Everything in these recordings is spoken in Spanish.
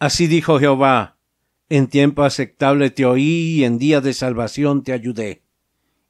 Así dijo Jehová, en tiempo aceptable te oí y en día de salvación te ayudé.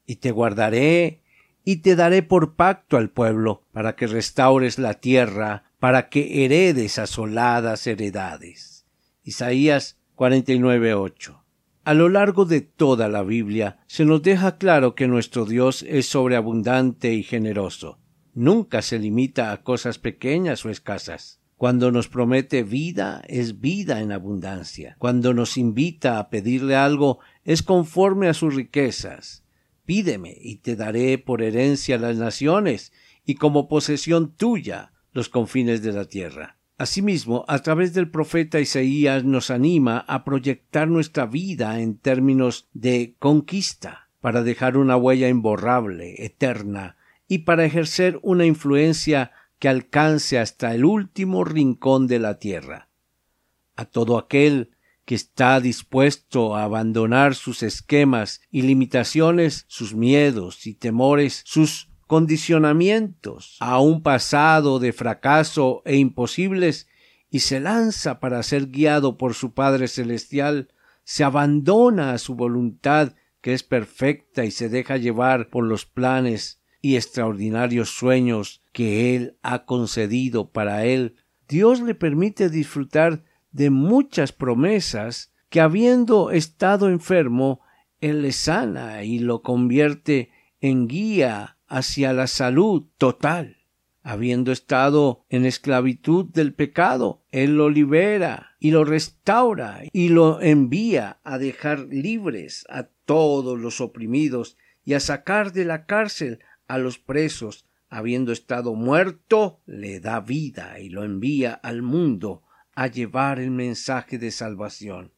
Y te guardaré y te daré por pacto al pueblo, para que restaures la tierra, para que heredes asoladas heredades. Isaías 49.8. A lo largo de toda la Biblia se nos deja claro que nuestro Dios es sobreabundante y generoso. Nunca se limita a cosas pequeñas o escasas. Cuando nos promete vida, es vida en abundancia. Cuando nos invita a pedirle algo, es conforme a sus riquezas. Pídeme y te daré por herencia las naciones y como posesión tuya los confines de la tierra. Asimismo, a través del profeta Isaías nos anima a proyectar nuestra vida en términos de conquista, para dejar una huella imborrable, eterna, y para ejercer una influencia que alcance hasta el último rincón de la tierra. A todo aquel que está dispuesto a abandonar sus esquemas y limitaciones, sus miedos y temores, sus condicionamientos a un pasado de fracaso e imposibles y se lanza para ser guiado por su Padre Celestial, se abandona a su voluntad que es perfecta y se deja llevar por los planes y extraordinarios sueños que Él ha concedido para Él, Dios le permite disfrutar de muchas promesas que habiendo estado enfermo, Él le sana y lo convierte en guía hacia la salud total. Habiendo estado en esclavitud del pecado, Él lo libera y lo restaura y lo envía a dejar libres a todos los oprimidos y a sacar de la cárcel a los presos, habiendo estado muerto, le da vida y lo envía al mundo a llevar el mensaje de salvación.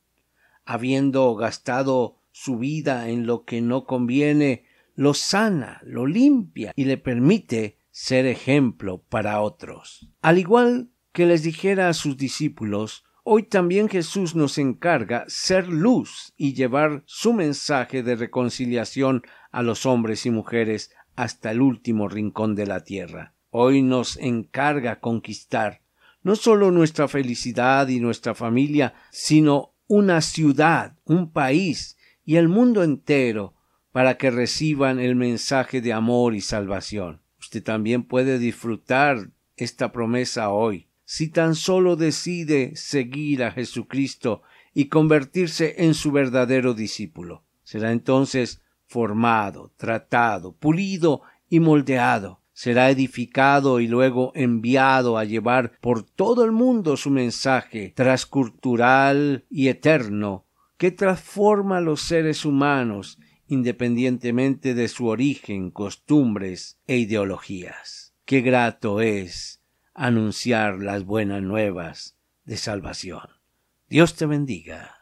Habiendo gastado su vida en lo que no conviene, lo sana, lo limpia y le permite ser ejemplo para otros. Al igual que les dijera a sus discípulos, hoy también Jesús nos encarga ser luz y llevar su mensaje de reconciliación a los hombres y mujeres hasta el último rincón de la tierra. Hoy nos encarga conquistar no solo nuestra felicidad y nuestra familia, sino una ciudad, un país y el mundo entero para que reciban el mensaje de amor y salvación. Usted también puede disfrutar esta promesa hoy, si tan solo decide seguir a Jesucristo y convertirse en su verdadero discípulo. Será entonces formado, tratado, pulido y moldeado. Será edificado y luego enviado a llevar por todo el mundo su mensaje transcultural y eterno que transforma a los seres humanos independientemente de su origen, costumbres e ideologías. Qué grato es anunciar las buenas nuevas de salvación. Dios te bendiga.